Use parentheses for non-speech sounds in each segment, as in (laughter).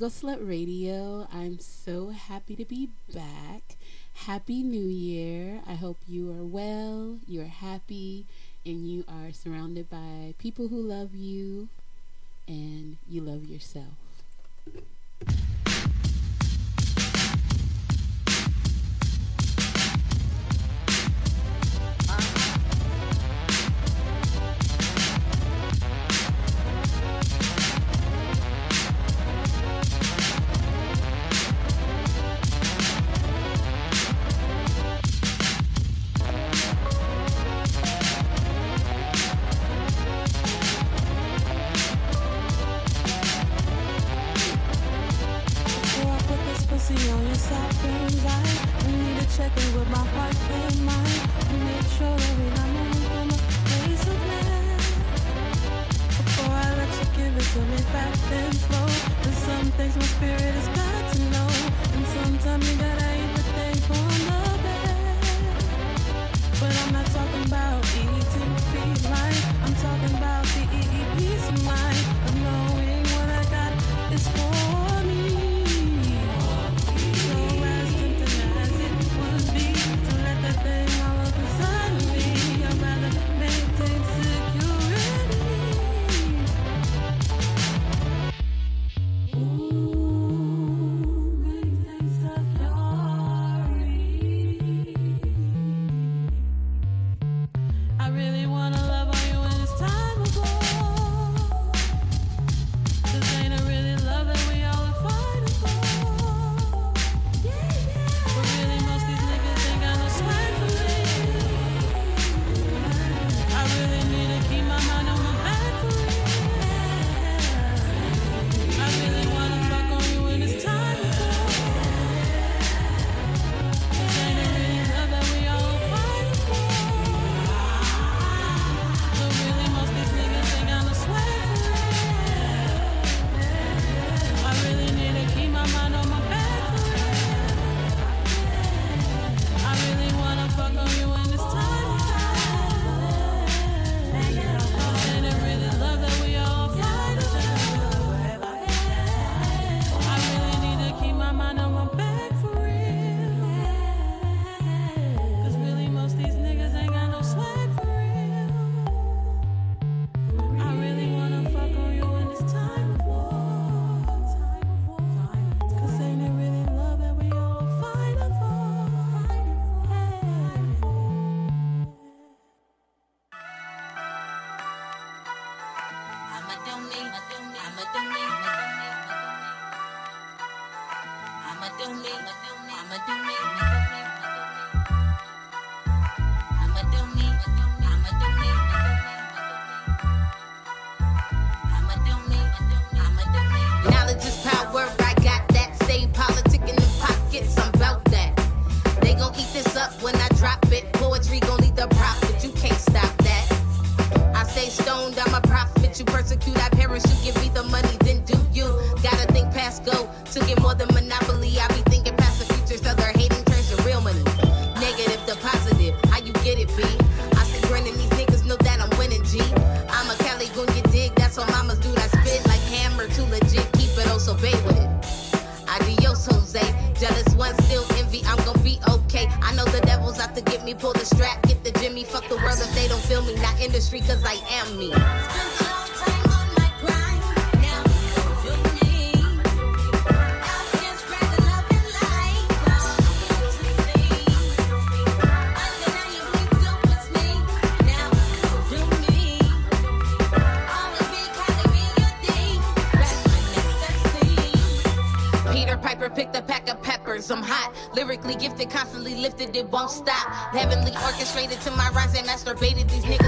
Regal Slut Radio. I'm so happy to be back. Happy New Year. I hope you are well, you're happy, and you are surrounded by people who love you and you love yourself. Can lifted, it Donald Trump can be the president. Spent a long time on my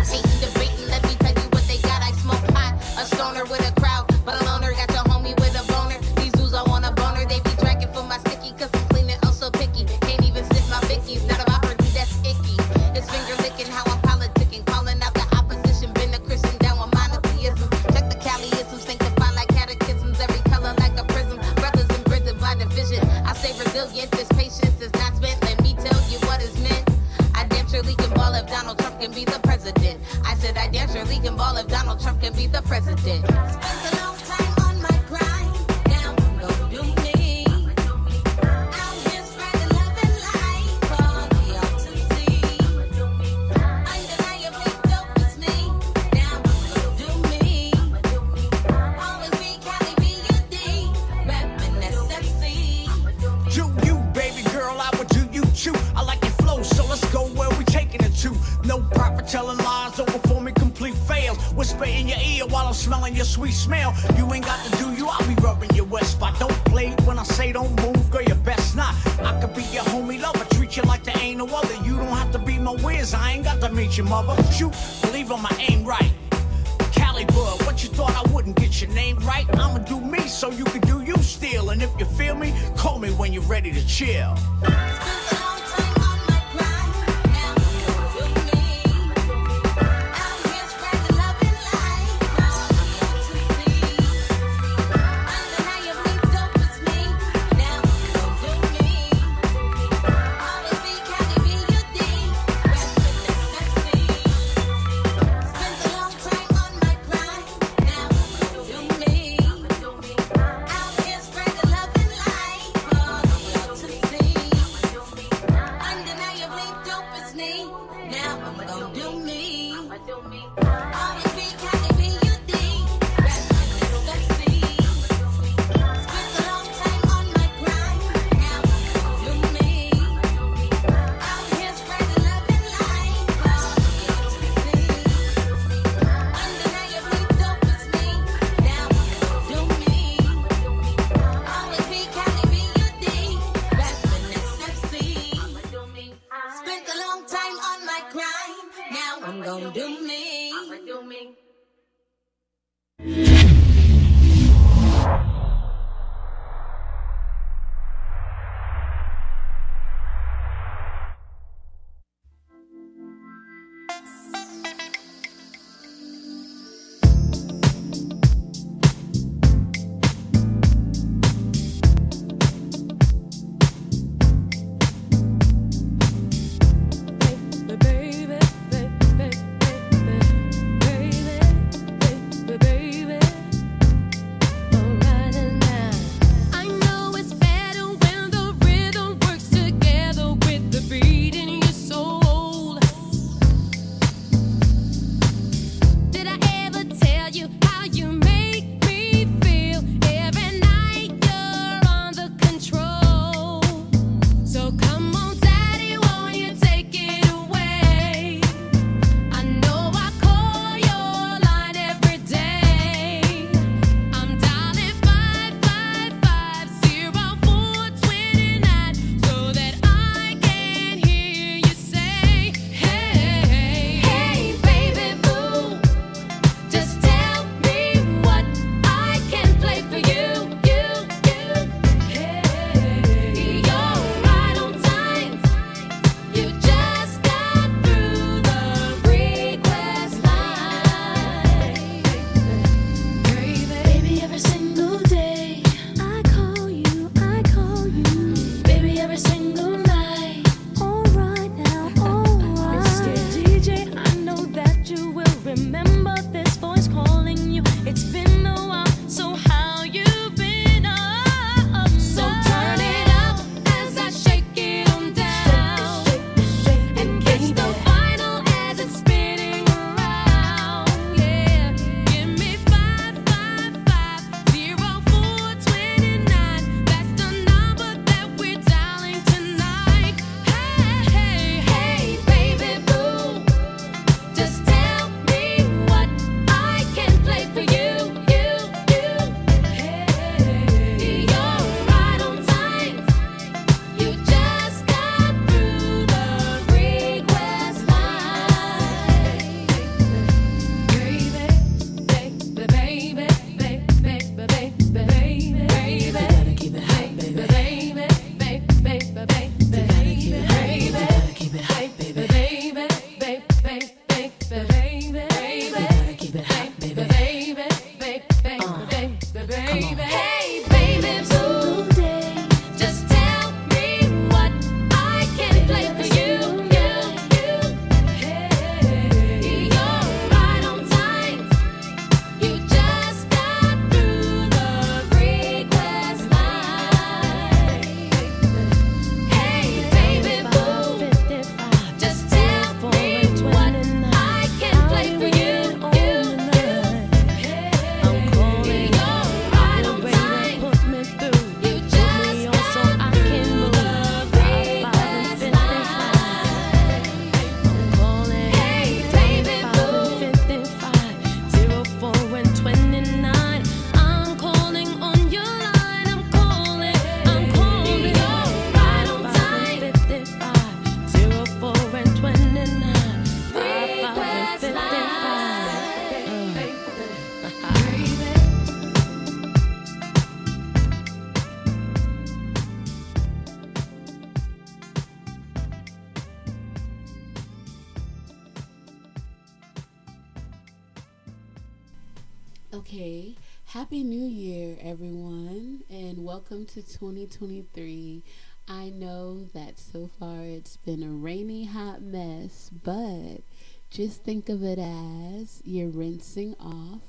welcome to 2023. I know that so far it's been a rainy, hot mess, but just think of it as you're rinsing off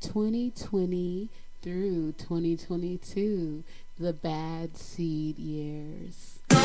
2020 through 2022, the bad seed years. You're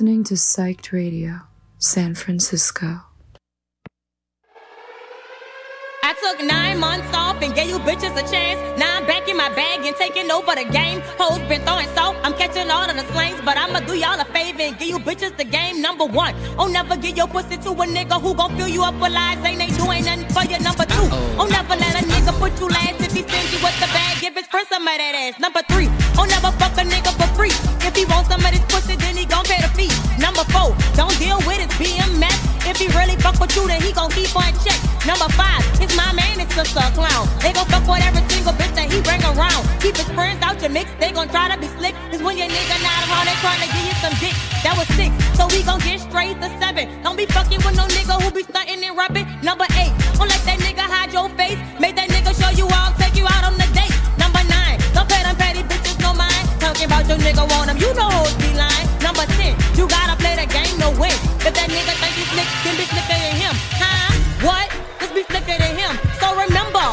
listening to Psyched Radio, San Francisco. I took nine months off and gave you bitches a chance. Now I'm back in my bag and taking over the game. Hoes been throwing salt, I'm catching all of the slangs. But I'ma do y'all a favor and give you bitches the game. Number one, oh never give your pussy to a nigga who gon' fill you up with lies. Ain't they doing nothing for you. Number two, oh never let a nigga put you last if he sends you with the bag. Give his friend some of that ass. Number three, oh never fuck a nigga for free. If he wants some of this pussy, then he gon' pay the fee. Number four, don't deal with his BMS. If he really fuck with you, then he gon' keep on check. Number five, his my man is sister a clown. They gon' fuck with every single bitch that he bring around. Keep his friends out your mix, they gon' try to be slick. Cause when your nigga not around, they tryna give you some dick. That was six, so we gon' get straight to seven. Don't be fucking with no nigga who be stunting and rapping. Number eight, don't let that nigga hide your face. Make that nigga show you out, take you out on the date. Number nine, don't pay them petty bitches no mind. Talking about your nigga want him, you know who's be lying. Number ten, you gotta play the game to win. If that nigga think he's slick, then be slicker than him. Huh? What? Just be slicker than him. So remember,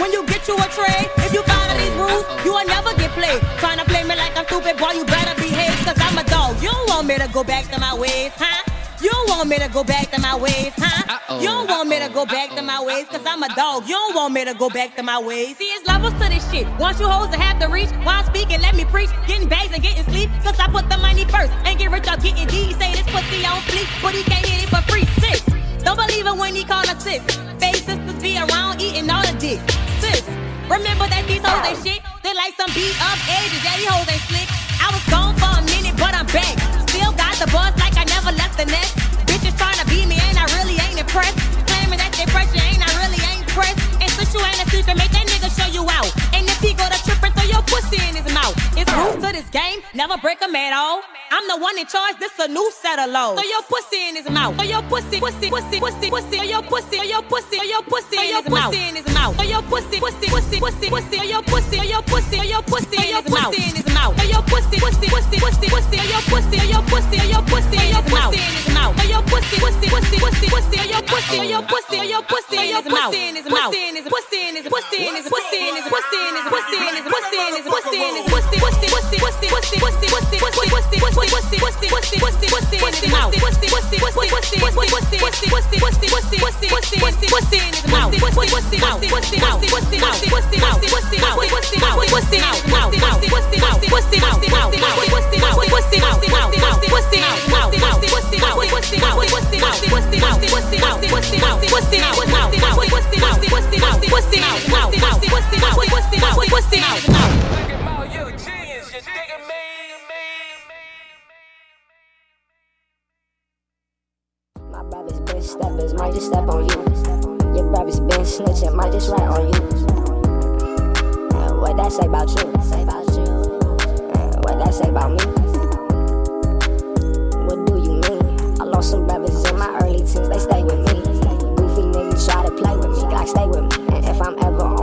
when you get you a trade, if you follow these rules, you will never get played. Trying to play me like I'm stupid, boy, you better behave, cause I'm a dog. You don't want me to go back to my ways, huh? You don't want me to go back to my ways, huh? You don't want me to go back to my ways, cause I'm a dog. You don't want me to go back to my ways. See, it's levels to this shit. Once you hoes to have to reach, while I'm speaking, let me preach. Getting bags and getting sleep, cause I put the money first. Ain't get rich off getting D. Say this pussy on fleek, but he can't hit it for free. Sis, don't believe it when he call her sis. Fake sisters be around eating all the dick. Sis, remember that these hoes ain't shit. They like some beat up edges, yeah, these hoes ain't slick. I was gone for a minute, but I'm back. Still got the buzz like I never left the nest. Bitches trying to beat me, and I really ain't impressed. Claiming that they pressure ain't, I really ain't pressed. And since you ain't a secret, make that nigga show you out. Pussy in his mouth. It's rules to this game, never break 'em at all. I'm the one in charge, this a new set of laws. Throw your pussy in his mouth. Throw your pussy, pussy, pussy, pussy, pussy. Throw your pussy, throw your pussy, throw your pussy in his mouth. in his mouth. Throw your pussy, pussy, pussy, pussy, pussy. Throw your pussy, throw your pussy, throw your pussy in his mouth. in his mouth. Throw your pussy, pussy, pussy, pussy, pussy. Throw your pussy, throw your pussy, throw your pussy in his mouth. in his mouth. Throw your pussy, pussy, pussy, pussy, pussy. Throw your pussy, throw your pussy, throw your pussy in his mouth. in his mouth. Pussy in his pussy in his pussy in his pussy in his pussy in his pussy in his pussy in his What's it out? My been might just step on you. Your been snitching, might just rat on you. What that say about you? Mm, what that say about me? What do you mean? I lost some brothers in my early teens, they stay with me. Goofy niggas try to play with me, like stay with me. And if I'm ever on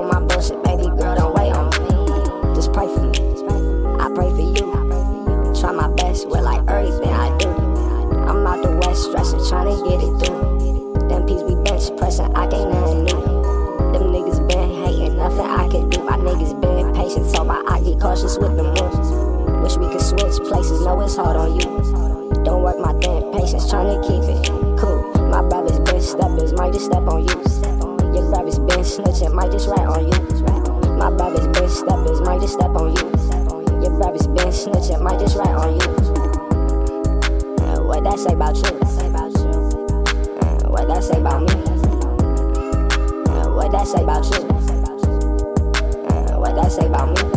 With the moves. Wish we could switch places, know it's hard on you. Don't work my damn patience, trying to keep it cool. My brothers been steppers, might just step on you. Your brothers been snitching, might just rat on you. My brothers been steppers, might just step on you. Your brothers been snitching, might just rat on you. What that say about you? What that say about me? What that say about you? What that say about me?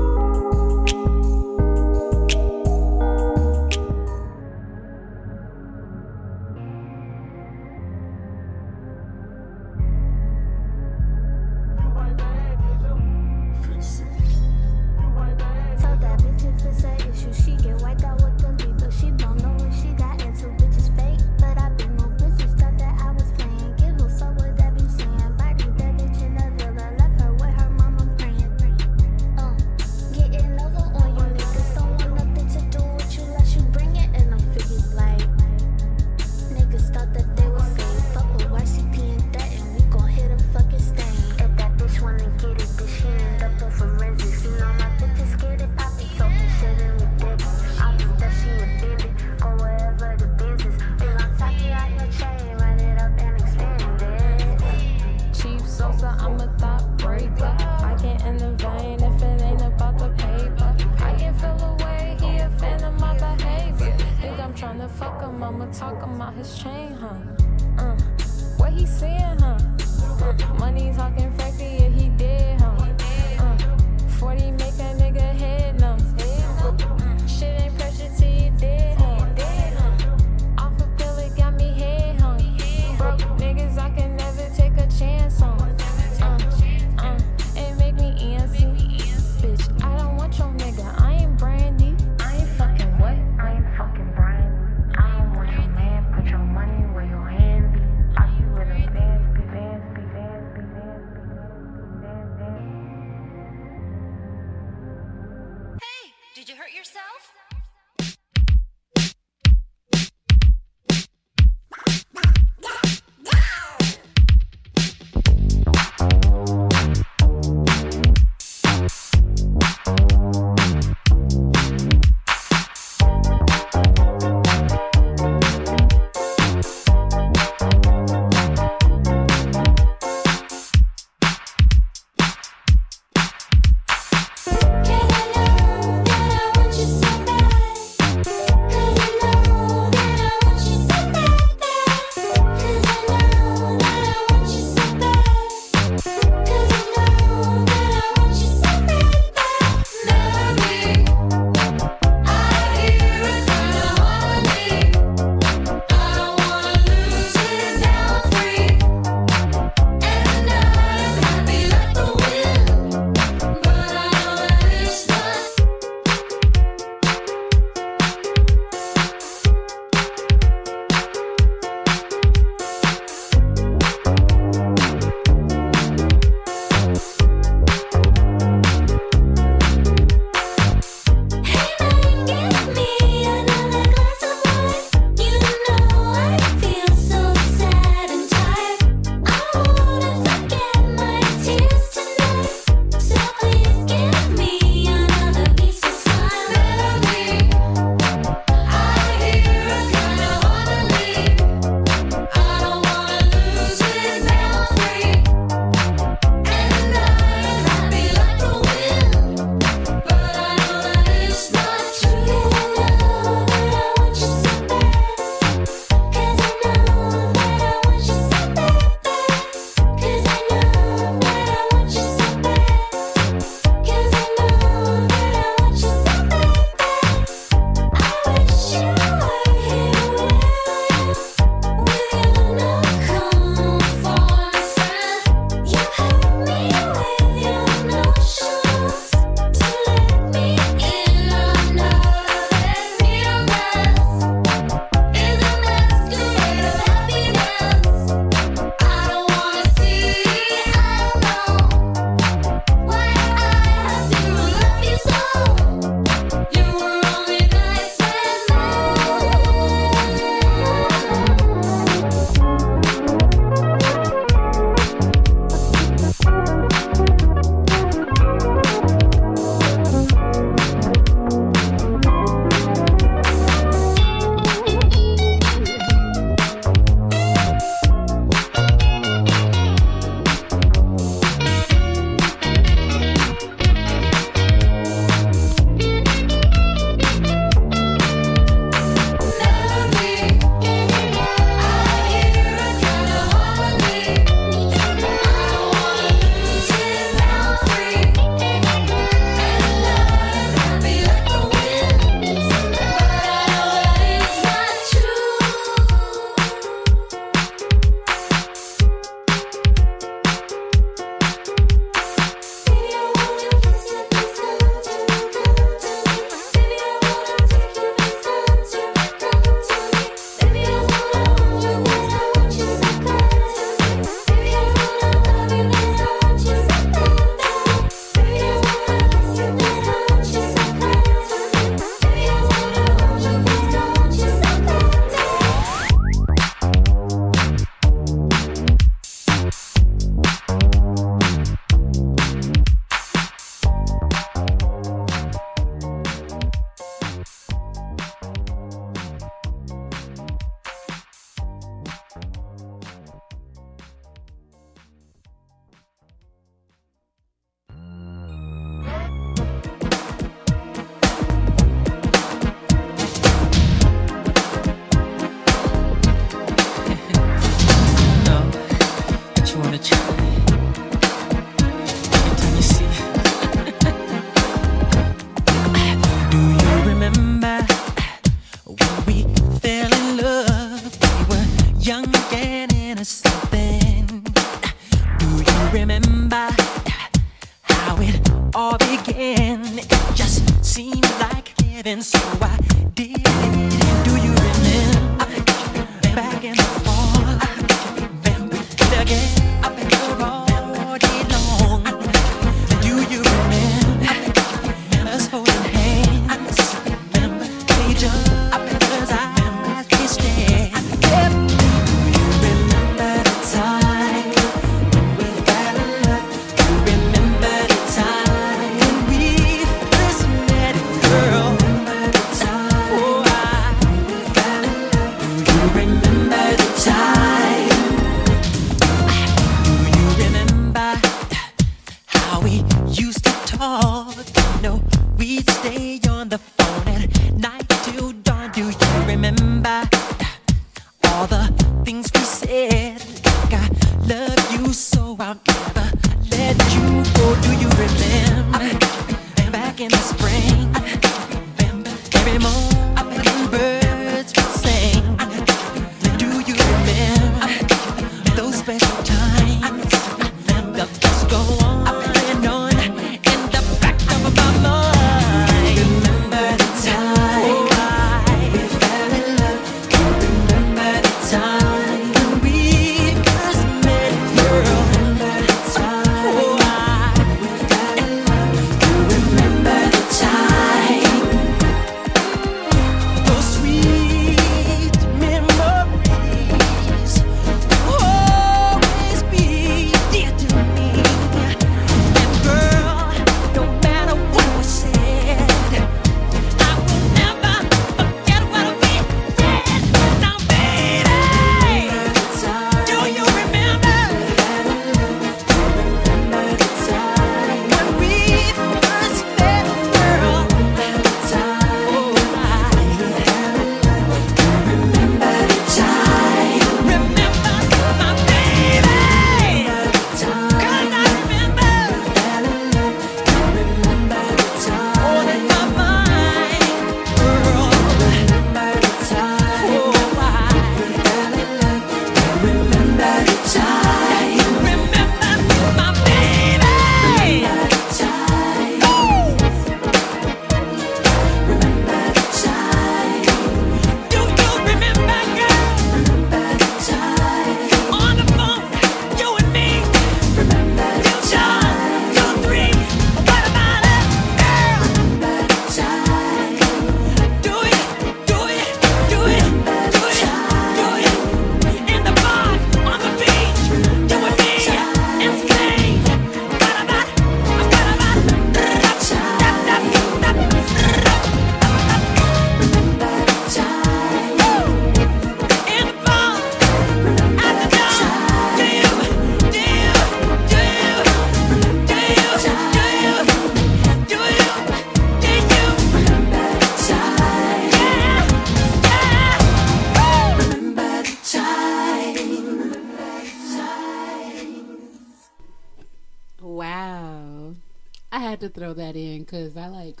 Had to throw that in because I like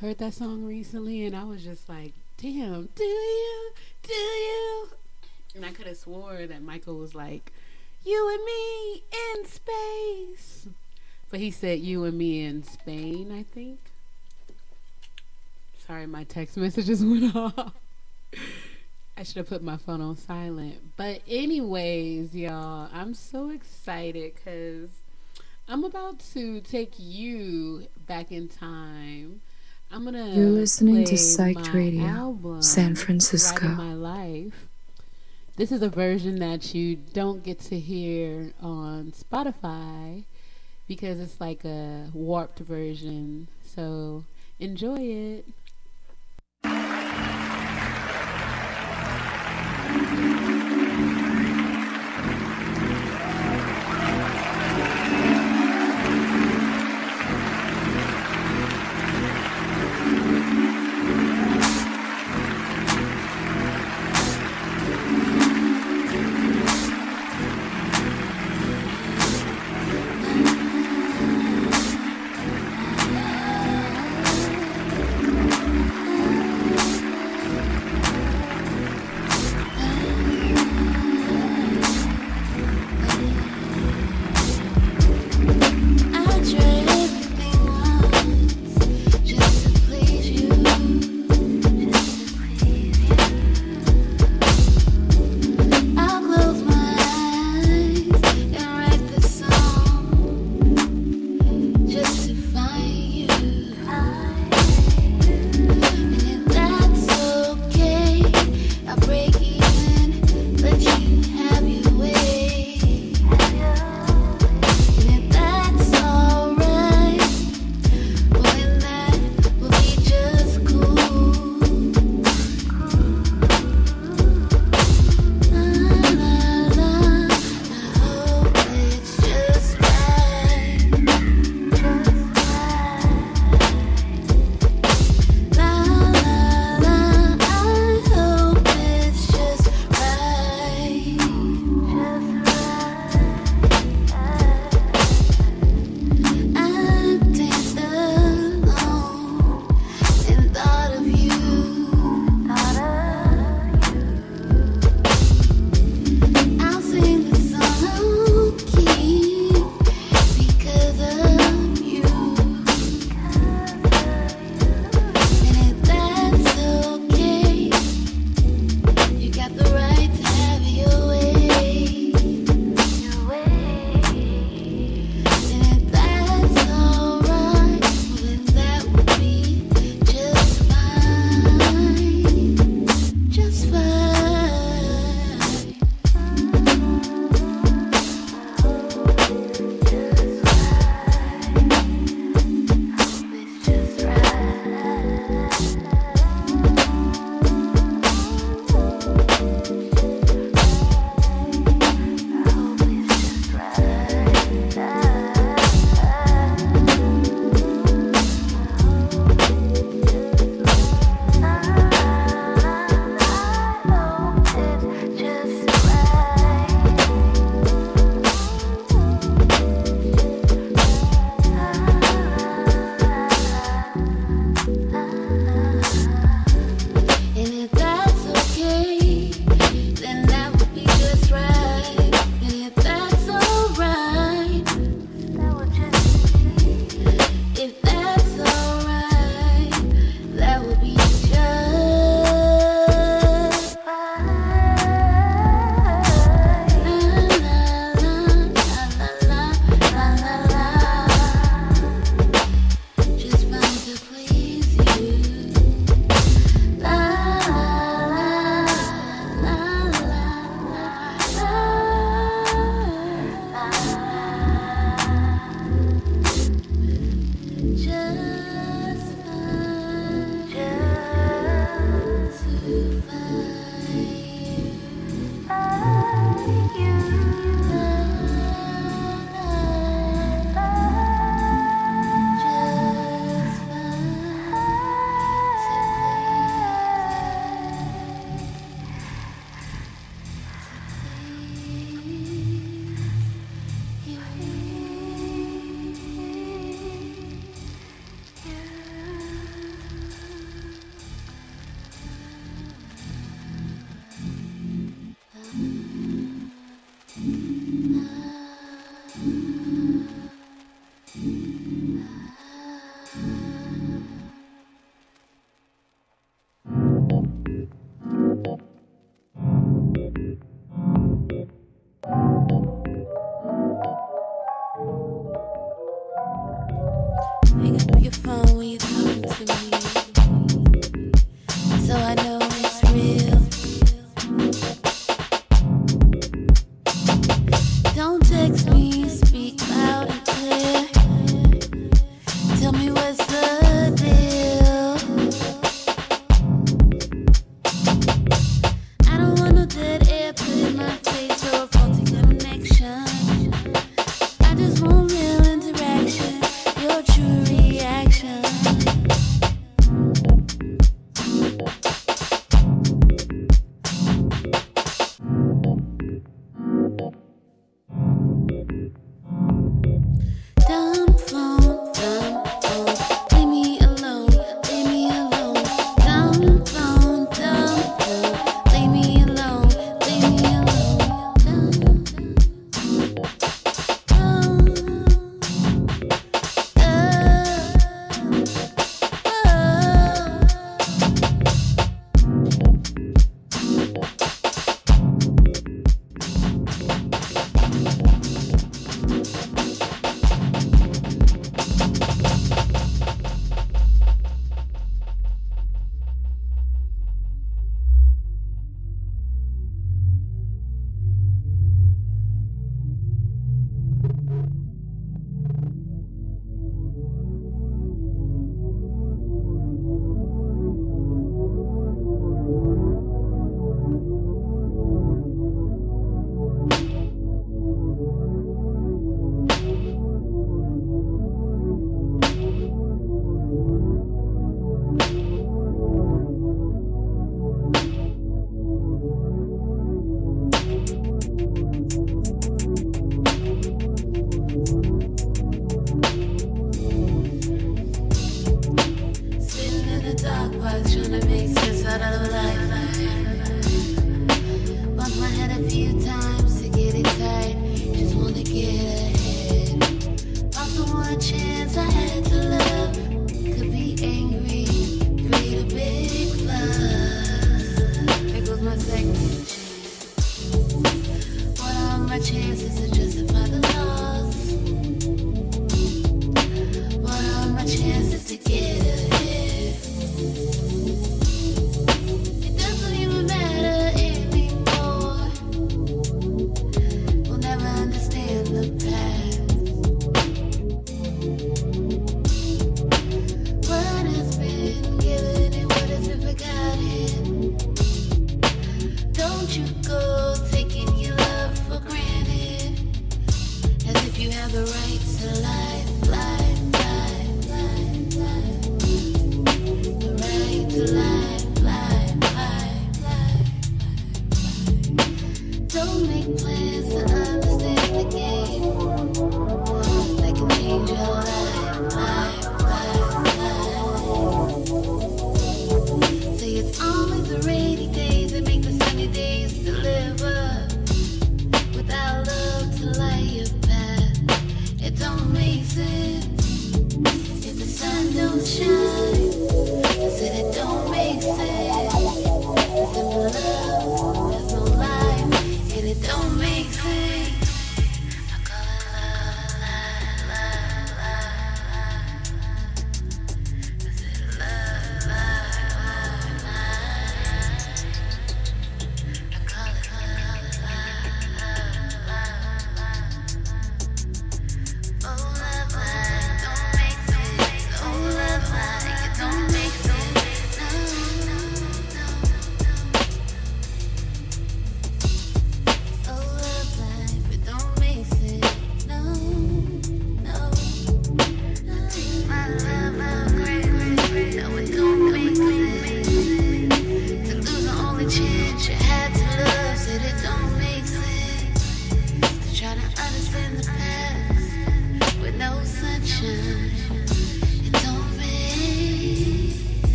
heard that song recently and I was just like, damn, do you? Do you? And I could have swore that Michael was like, you and me in space. But he said you and me in Spain, I think. Sorry, my text messages (laughs) went off. I should have put my phone on silent. But, anyways, y'all, I'm so excited because I'm about to take you back in time. I'm gonna. You're listening to Psyched Radio, album, San Francisco. My life. This is a version that you don't get to hear on Spotify because it's like a warped version. So enjoy it.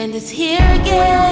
And it's here again,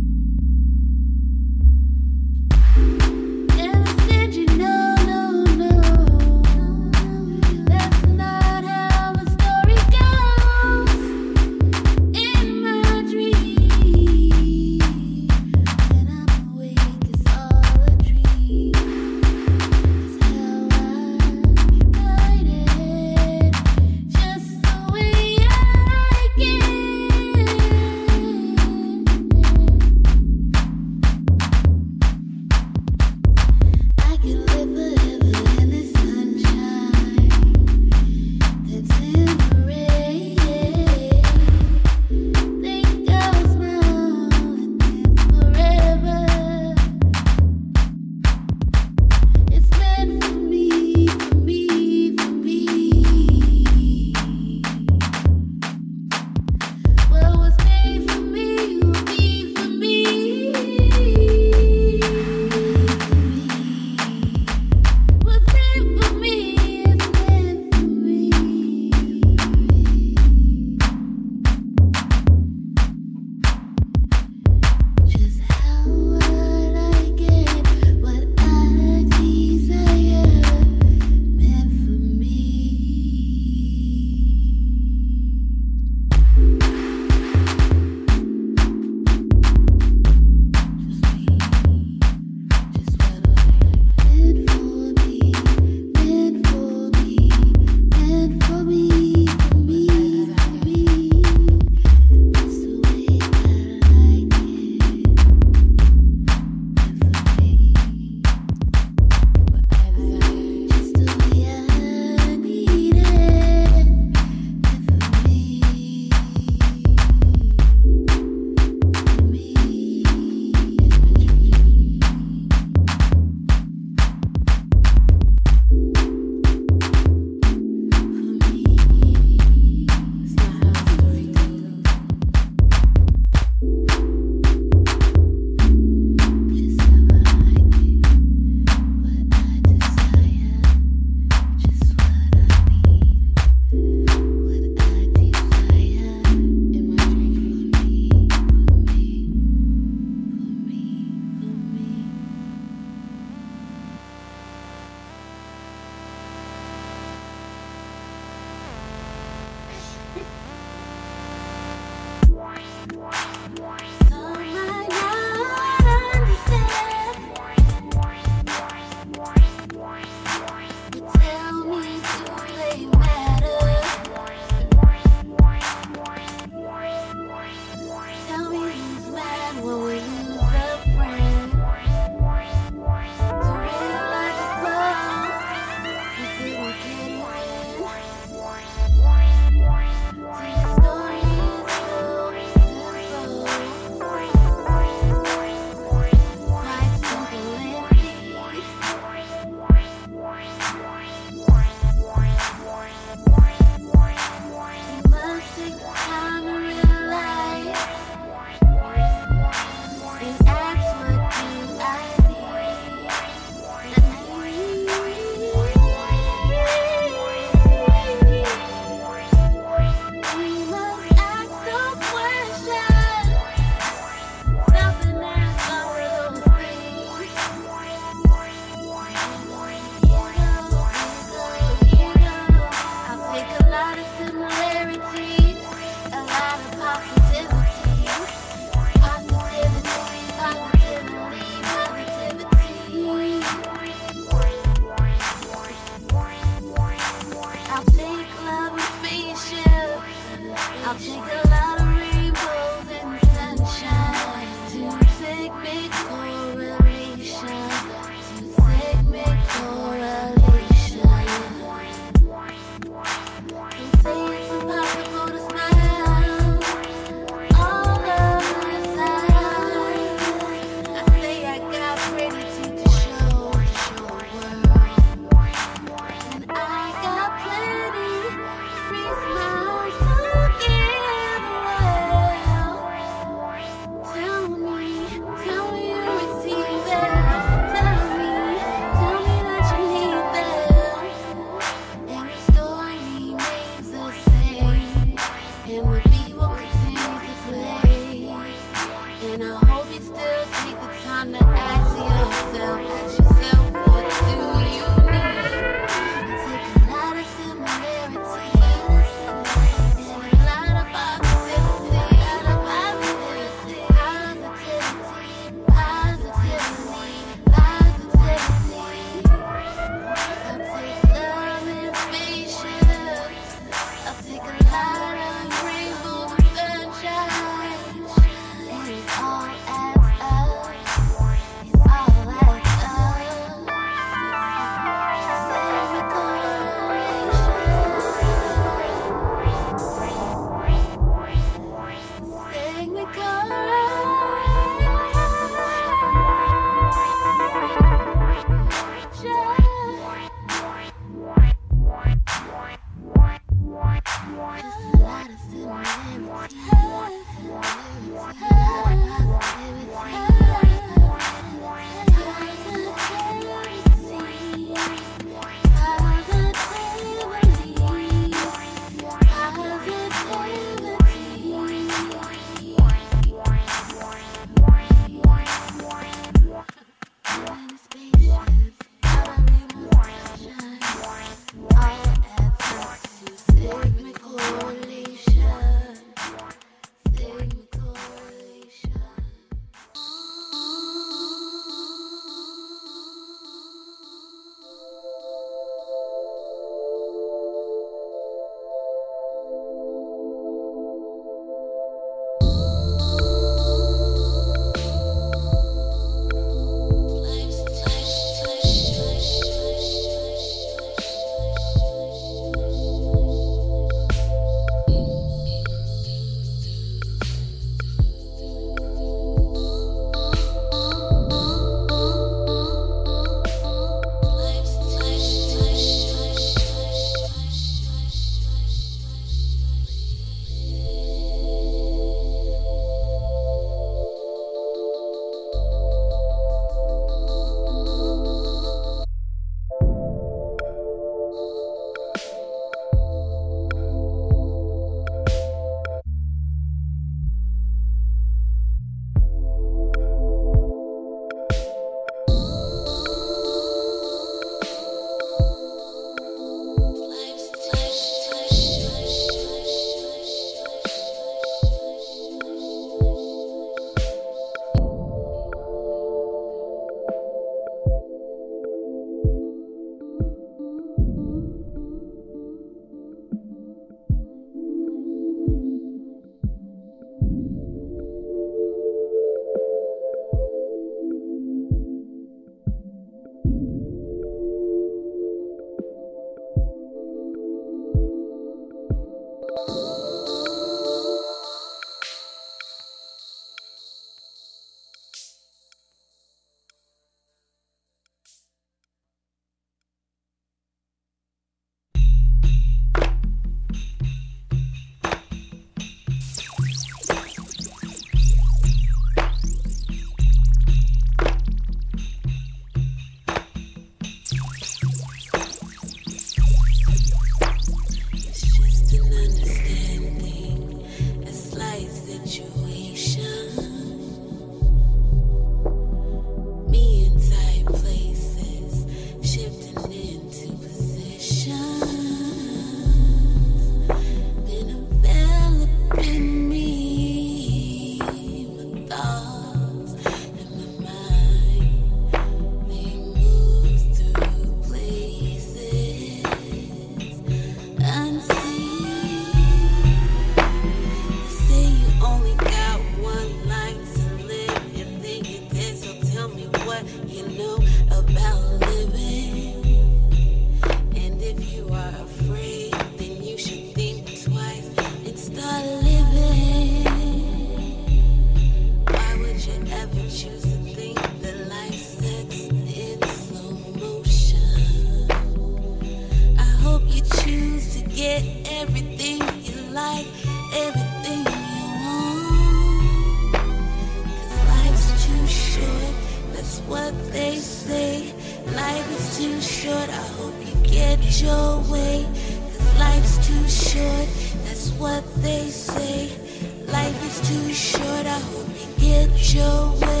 too short, I hope you get your way.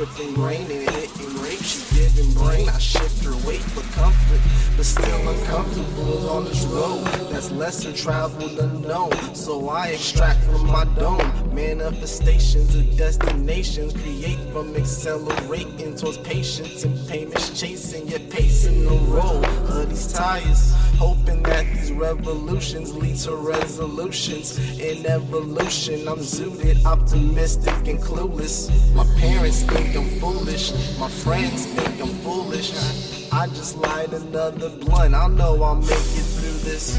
Gripping grain and hitting rape. She giving brain. I shift her weight for comfort, but still uncomfortable on this road that's lesser traveled unknown. So I extract from my dome manifestations of destinations. Create from accelerating towards patience and payments, chasing yet pacing the road of these tires. Hoping that revolutions lead to resolutions in evolution. I'm zooted, optimistic, and clueless. My parents think I'm foolish, my friends think I'm foolish. I just light another blunt. I know I'll make it through this.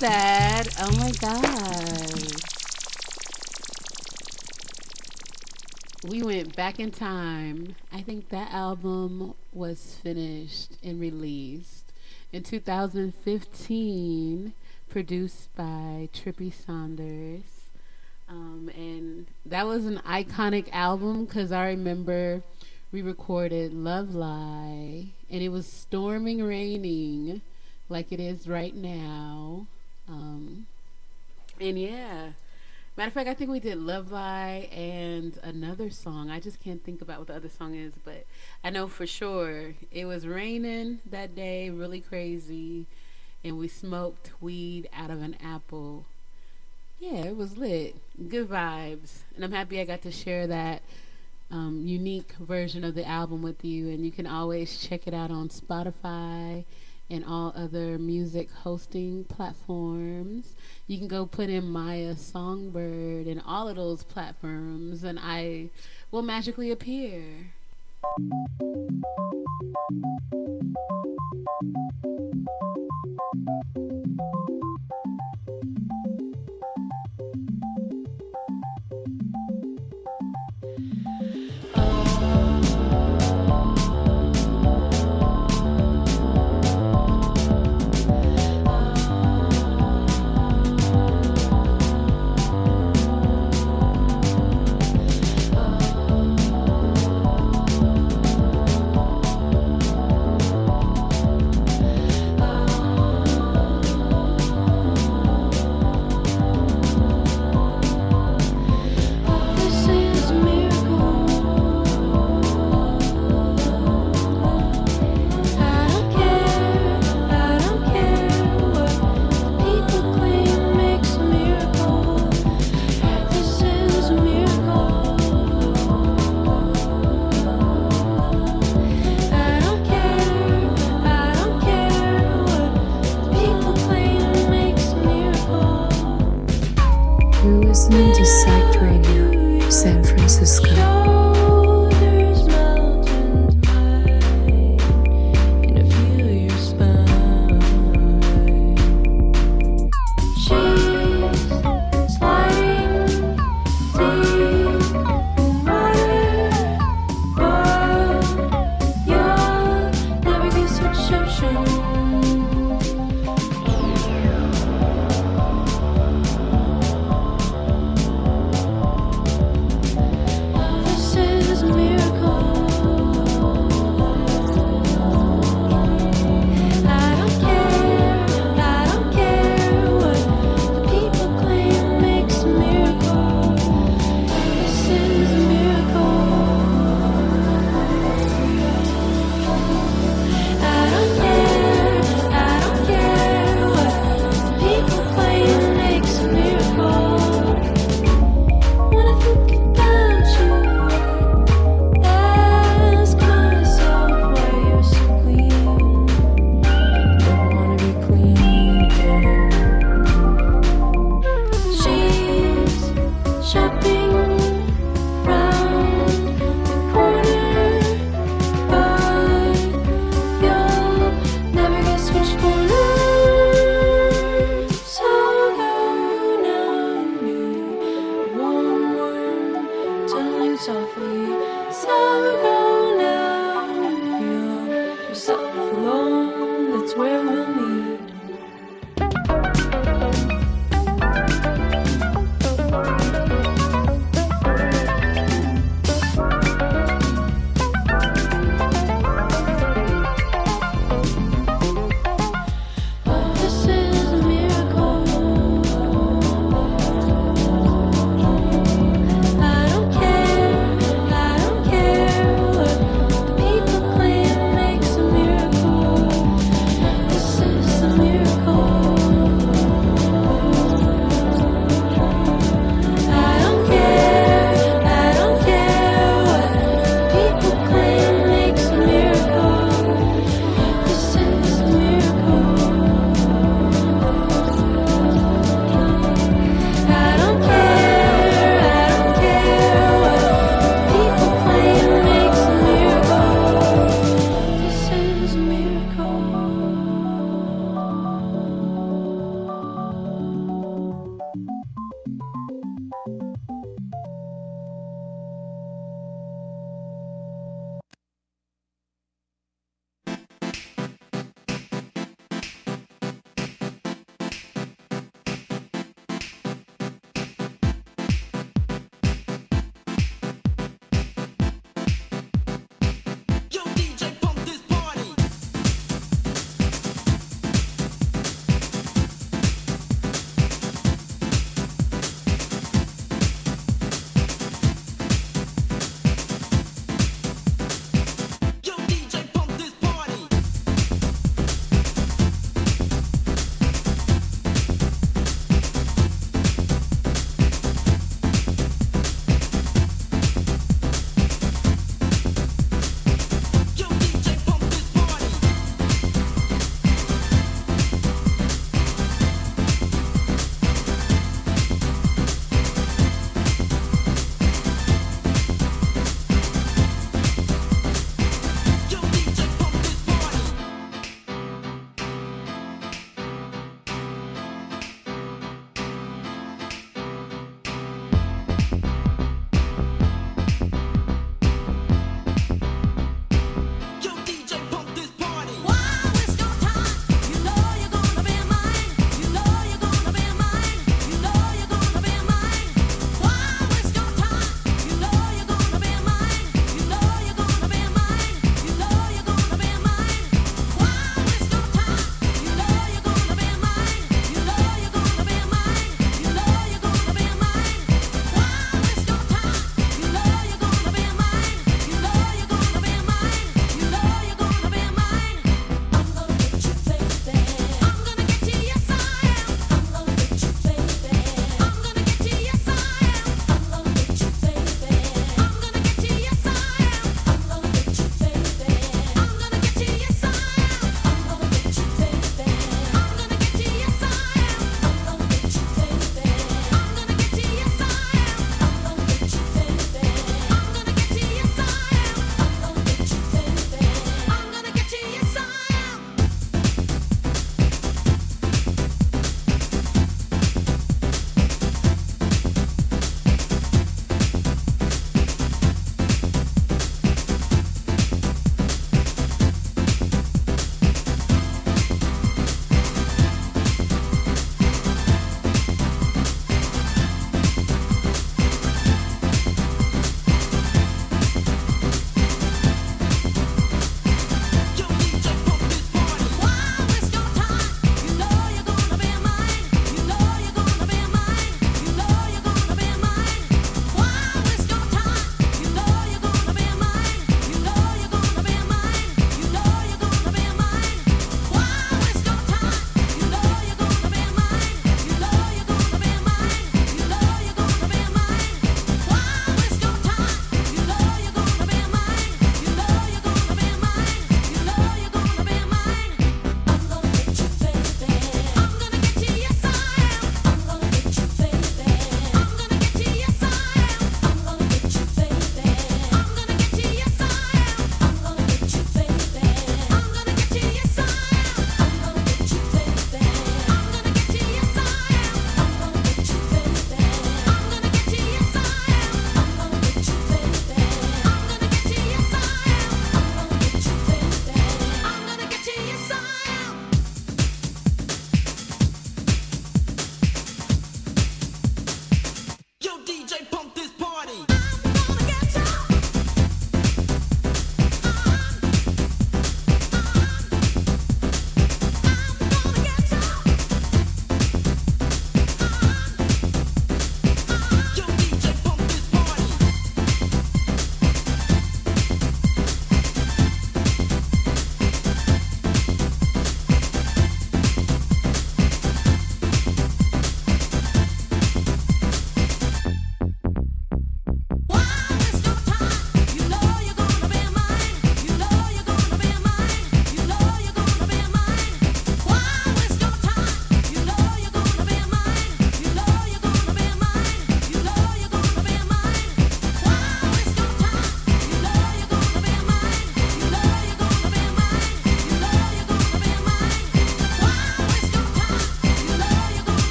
Oh my god. We went back in time. I think that album was finished and released in 2015, produced by Trippy Saunders. Um, and that was an iconic album because I remember we recorded Love Lie and it was storming, raining like it is right now. Um, and yeah, matter of fact, I think we did Love Lie and another song. I just can't think about what the other song is, but I know for sure it was raining that day, really crazy, and we smoked weed out of an apple yeah, it was lit. Good vibes. And I'm happy I got to share that um, unique version of the album with you. And you can always check it out on Spotify and all other music hosting platforms. You can go put in Maya Songbird and all of those platforms, and I will magically appear.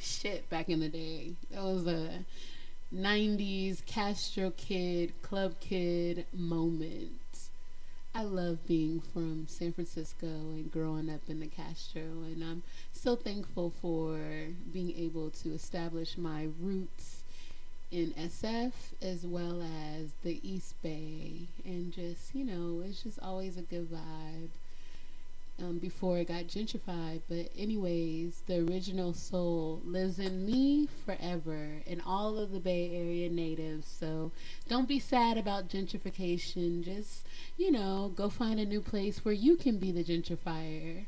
Shit back in the day. That was a 90s Castro Kid, Club Kid moment. I love being from San Francisco and growing up in the Castro, and I'm so thankful for being able to establish my roots in SF as well as the East Bay, and just you know, it's just always a good vibe. Um, before it got gentrified, but anyways, the original soul lives in me forever and all of the Bay Area natives. So don't be sad about gentrification. Just you know, go find a new place where you can be the gentrifier.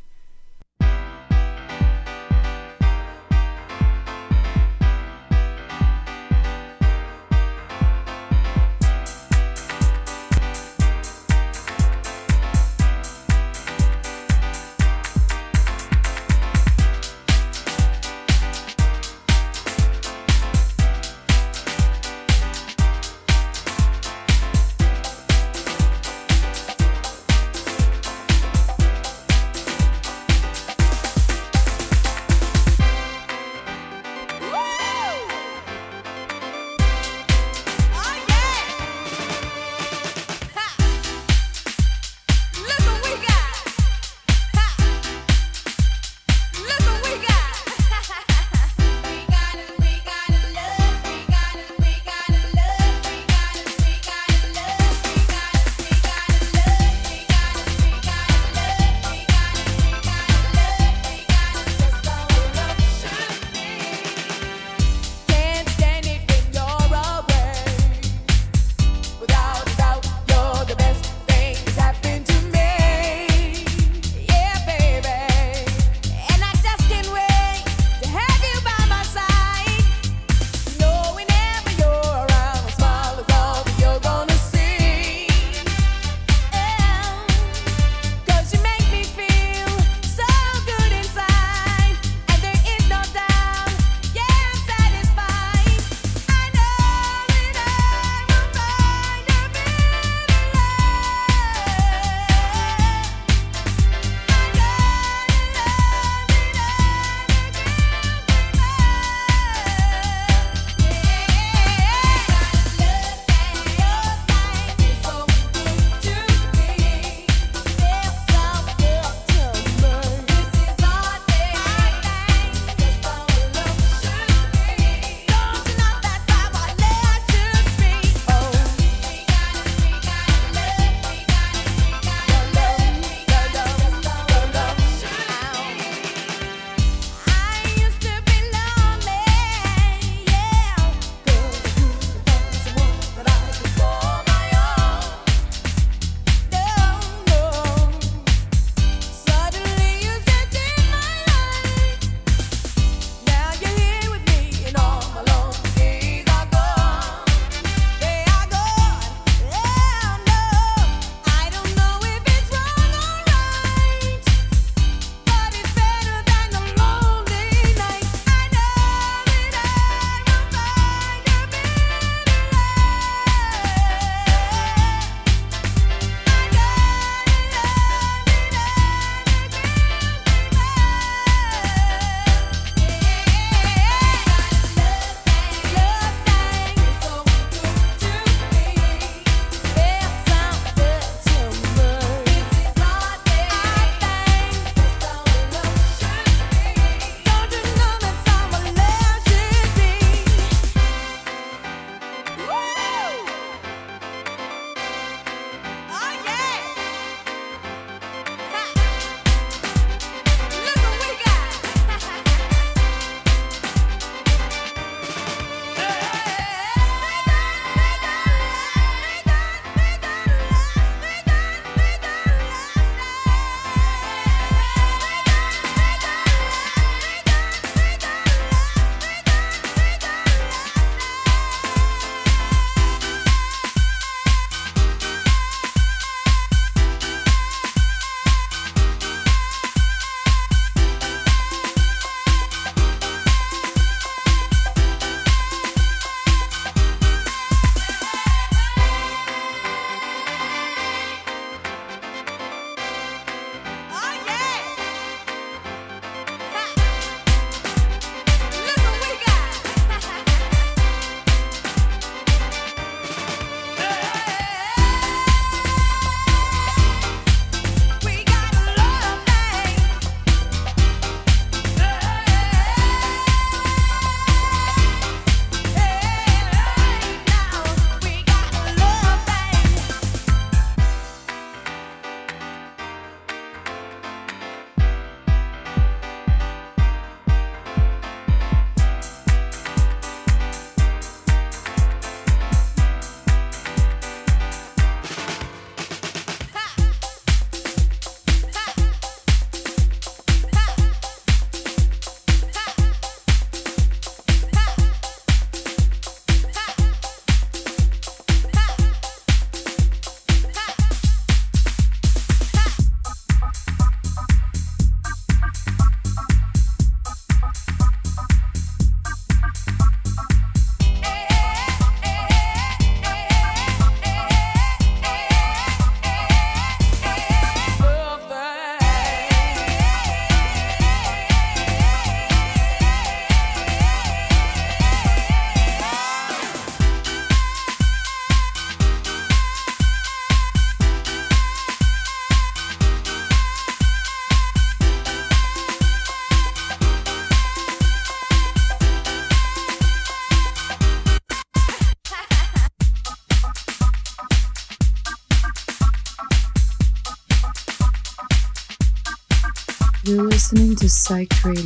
Listening to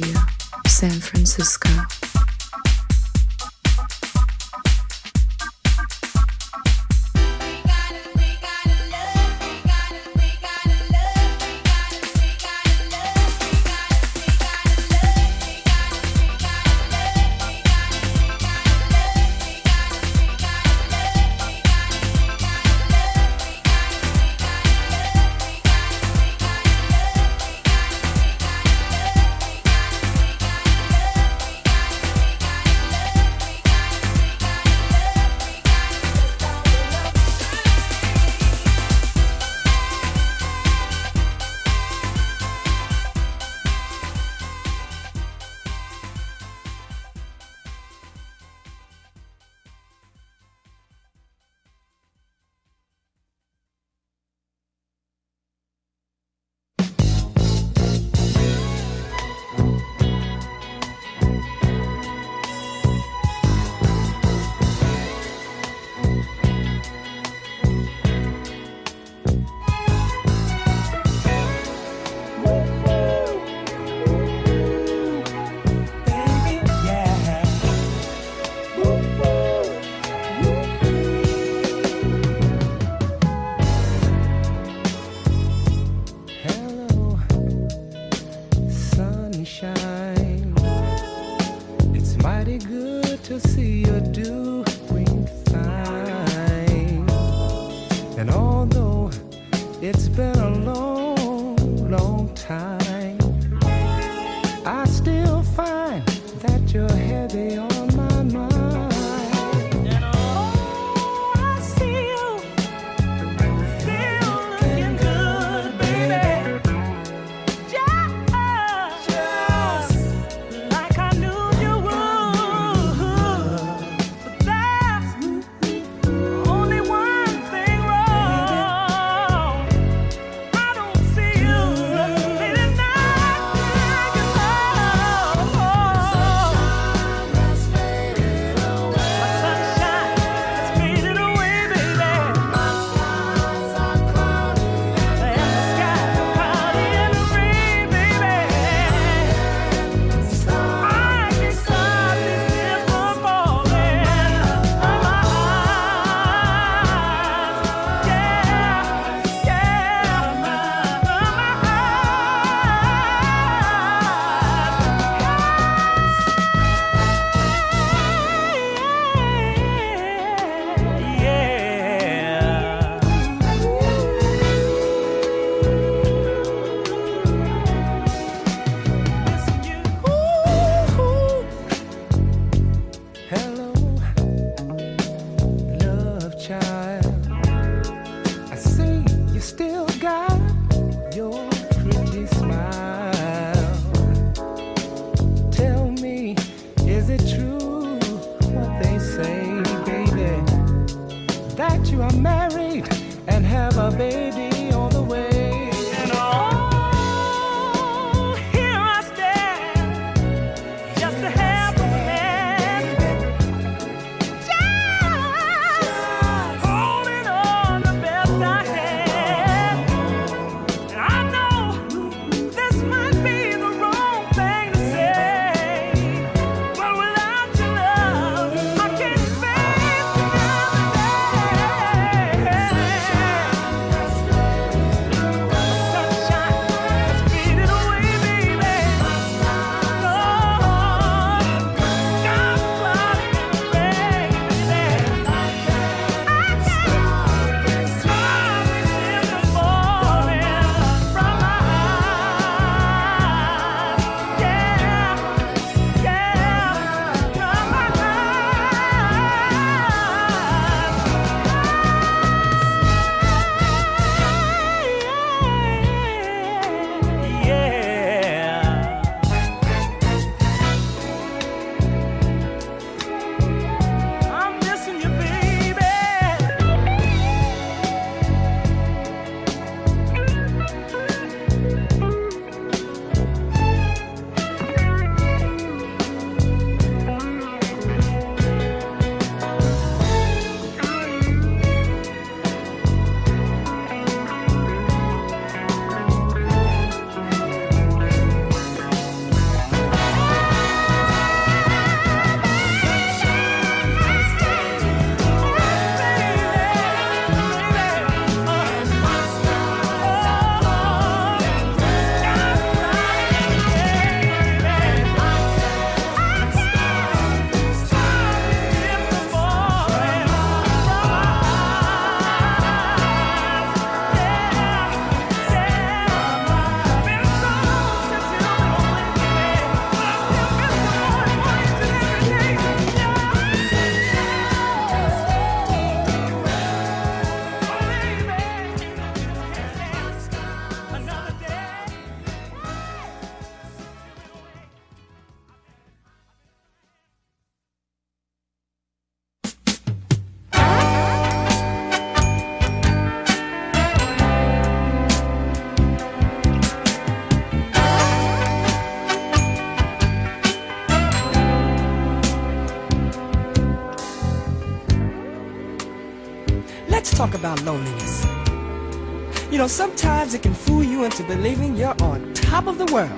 sometimes it can fool you into believing you're on top of the world.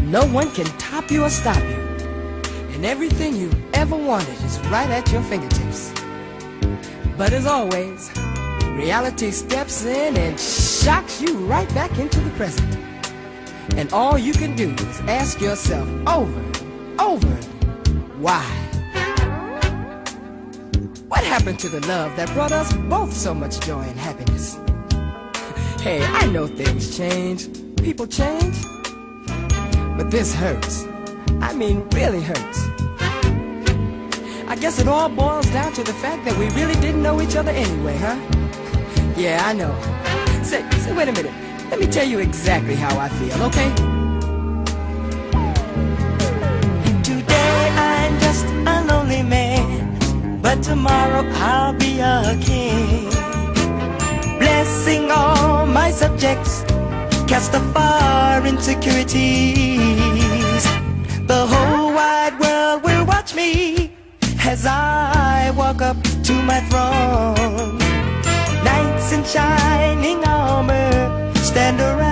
No one can top you or stop you. And everything you ever wanted is right at your fingertips. But as always, reality steps in and shocks you right back into the present. And all you can do is ask yourself over and over, why? What happened to the love that brought us both so much joy? Hey, I know things change, people change, but this hurts. I mean, really hurts. I guess it all boils down to the fact that we really didn't know each other anyway, huh? Yeah, I know. Say, say, wait a minute. Let me tell you exactly how I feel, okay? Today I'm just a lonely man, but tomorrow I'll be a king. Blessing all my subjects, cast afar insecurities. The whole wide world will watch me as I walk up to my throne. Knights in shining armor stand around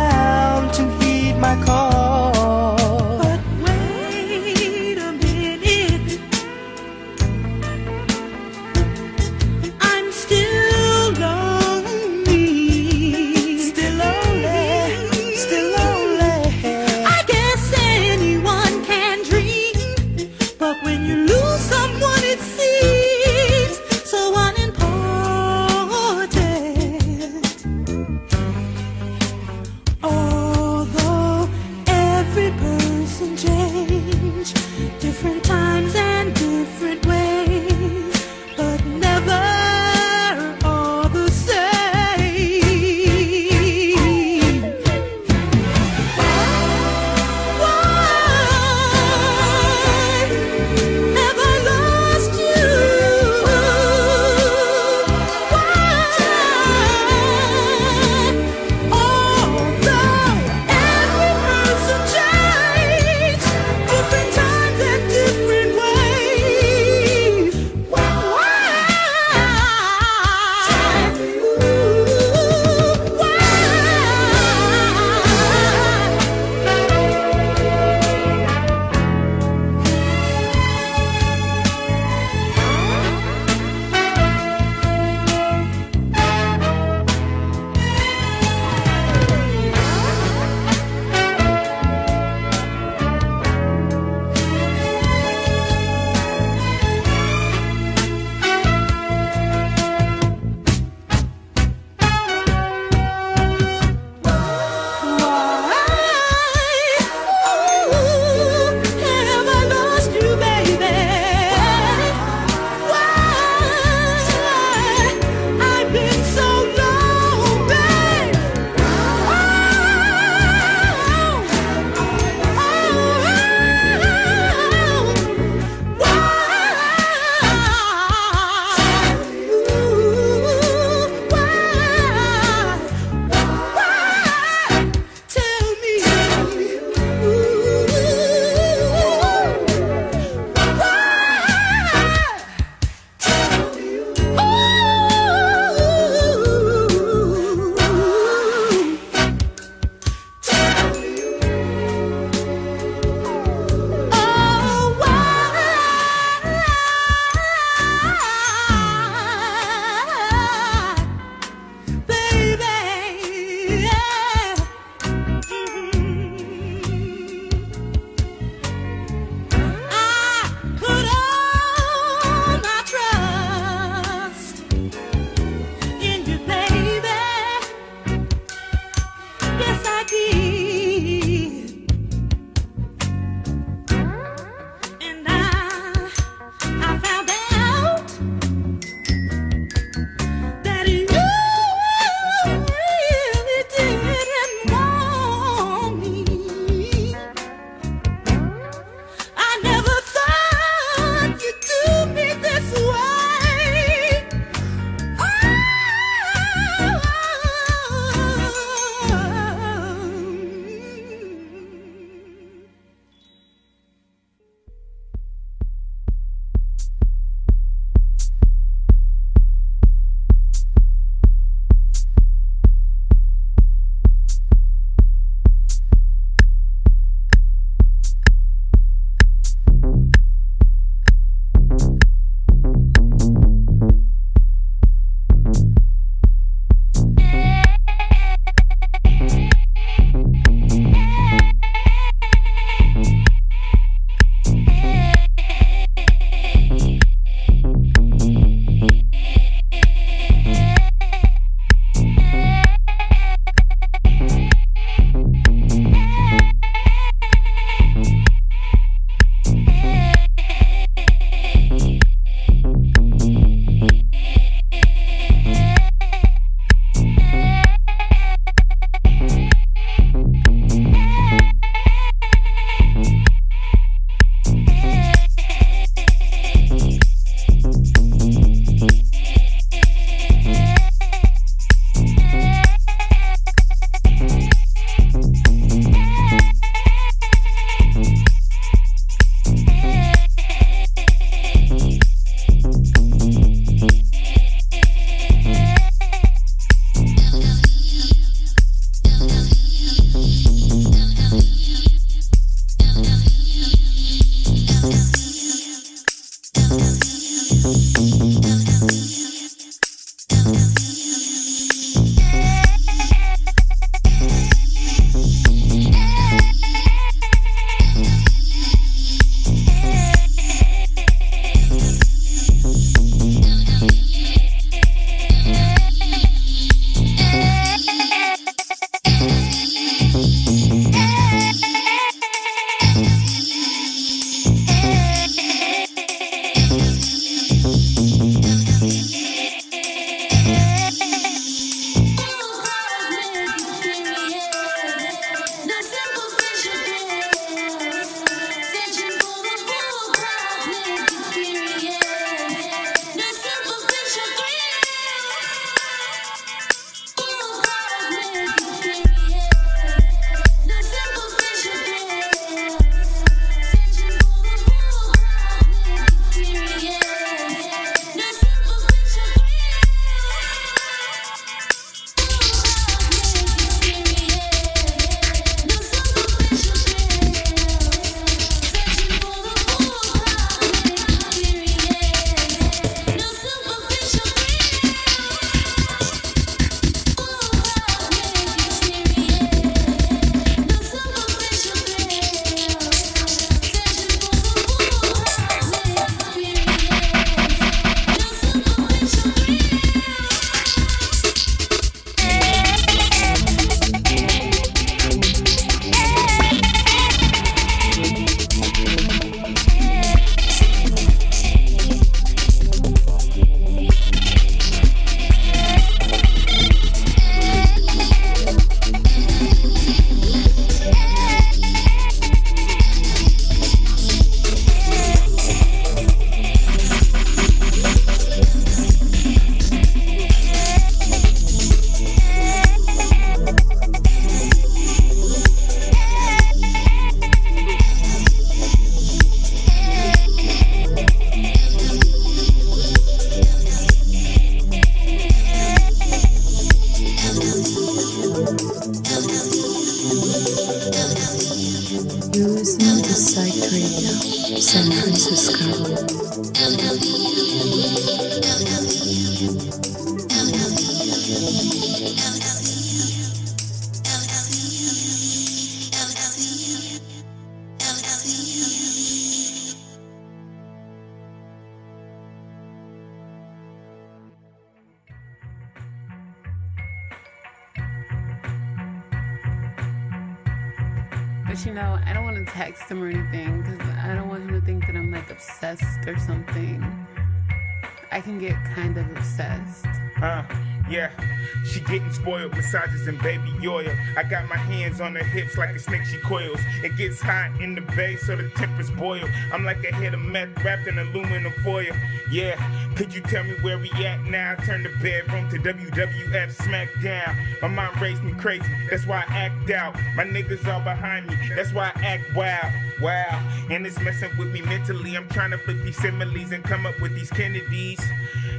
getting spoiled, massages and baby oil. I got my hands on her hips like a snake she coils. It gets hot in the bay, so the tempers boil. I'm like a head of meth wrapped in aluminum foil. Yeah, could you tell me where we at now? Turn the bedroom to WWF SmackDown. My mom raised me crazy, that's why I act out. My niggas all behind me, that's why I act wild. Wow, and it's messing with me mentally. I'm trying to flip these similes and come up with these Kennedys.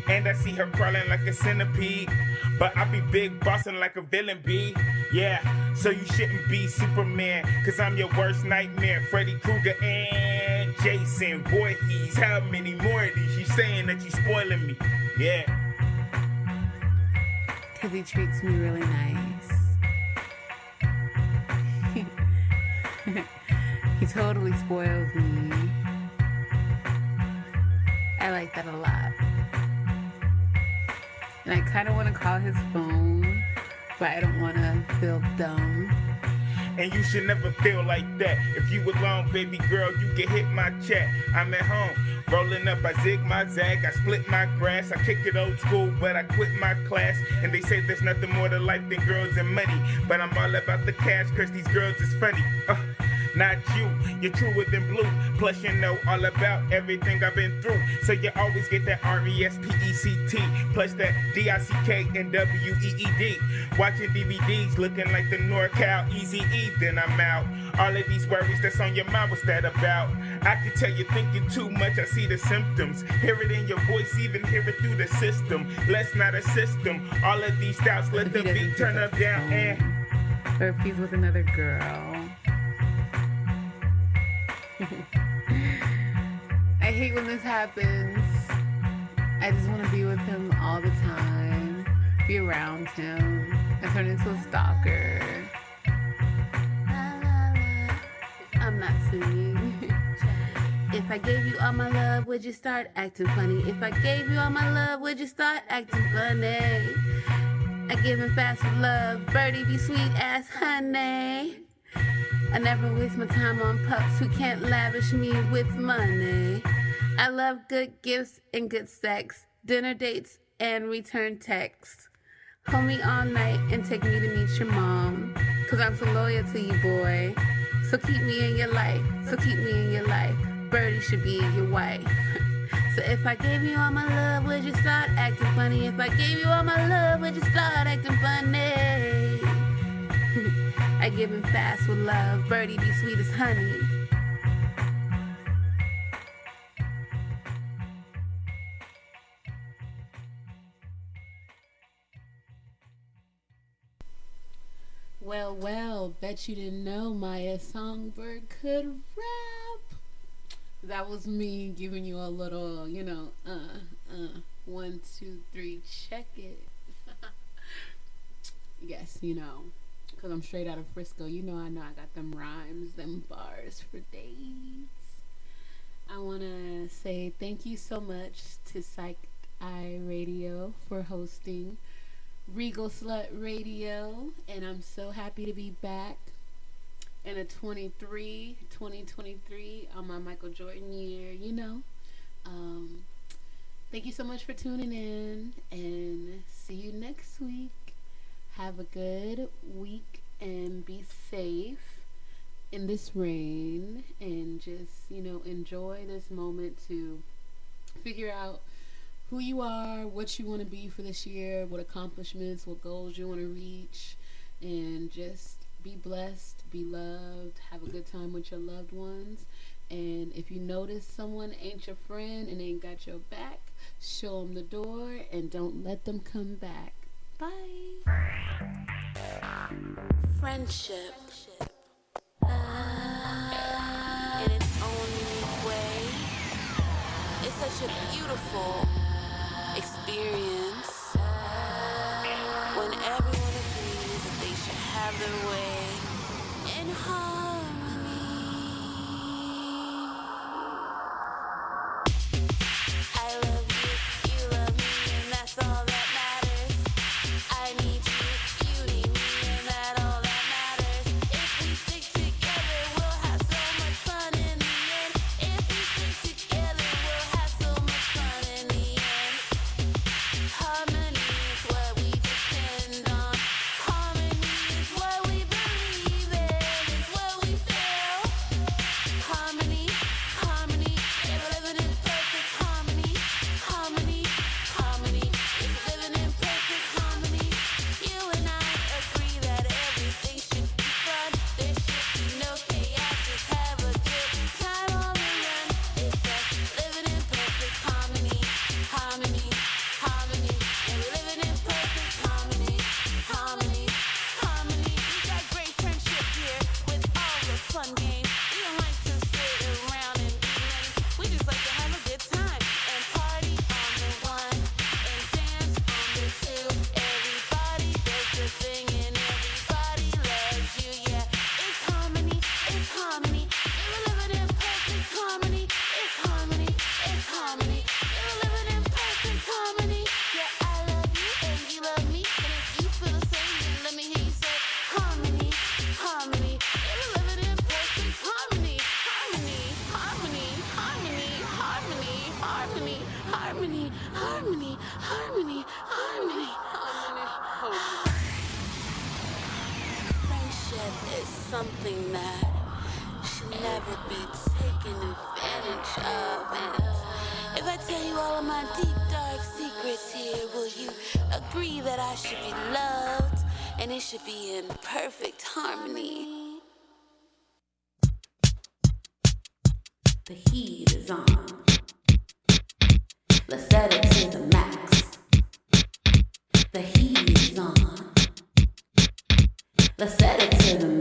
And I see her crawling like a centipede. But I be big bossing like a villain bee. Yeah, so you shouldn't be Superman. Cause I'm your worst nightmare. Freddy Krueger and Jason Voorhees. How many more of these? She's saying that you spoiling me. Yeah. Because he treats me really nice. (laughs) he totally spoils me. I like that a lot. And I kind of want to call his phone, but I don't want to feel dumb. And you should never feel like that. If you alone, baby girl, you can hit my chat. I'm at home, rolling up, I zig my zag, I split my grass, I kick it old school, but I quit my class. And they say there's nothing more to life than girls and money. But I'm all about the cash, cause these girls is funny. Uh, not you, you're truer than blue. Plus, you know all about everything I've been through. So you always get that R E S P E C T, plus that D I C K and W E E D. Watching DVDs, looking like the NorCal Eazy E, then I'm out. All of these worries that's on your mind, what's that about? I can tell you're thinking too much, I see the symptoms. Hear it in your voice, even hear it through the system. Let's not a system. All of these doubts, let the beat turn up down and. Eh? Or if with another girl. (laughs) I hate when this happens. I just want to be with him all the time, be around him. I turn into a stalker. I'm not singing. (laughs) if I gave you all my love, would you start acting funny? If I gave you all my love, would you start acting funny? I give him fast love, birdie be sweet ass honey. I never waste my time on pups who can't lavish me with money. I love good gifts and good sex, dinner dates and return texts. Hold me all night and take me to meet your mom. Cause I'm so loyal to you, boy. So keep me in your life. So keep me in your life. Birdie should be your wife. (laughs) So if I gave you all my love, would you start acting funny? If I gave you all my love, would you start acting funny? I give him fast with love. Birdie be sweet as honey. Well, well, bet you didn't know Maya Songbird could rap. That was me giving you a little, you know, uh, uh, one, two, three, check it. (laughs) yes, you know, because I'm straight out of Frisco. You know, I know I got them rhymes, them bars for days. I want to say thank you so much to Psych Eye Radio for hosting Regal Slut Radio, and I'm so happy to be back in a 23, 2023 on my Michael Jordan year, you know. Um, thank you so much for tuning in, and see you next week. Have a good week and be safe in this rain, and just, you know, enjoy this moment to figure out who you are, what you want to be for this year, what accomplishments, what goals you want to reach, and just be blessed, be loved, have a good time with your loved ones. And if you notice someone ain't your friend and ain't got your back, show them the door and don't let them come back. Bye. Friendship. Uh, in its own unique way, it's such a beautiful experience when everyone agrees that they should have their way and home. harmony, harmony, harmony, harmony. Friendship is something that should never be taken advantage of. And if I tell you all of my deep dark secrets here, will you agree that I should be loved and it should be in perfect harmony? The heat is on. Let's set it to the max. The heat is on. Let's set it to the max.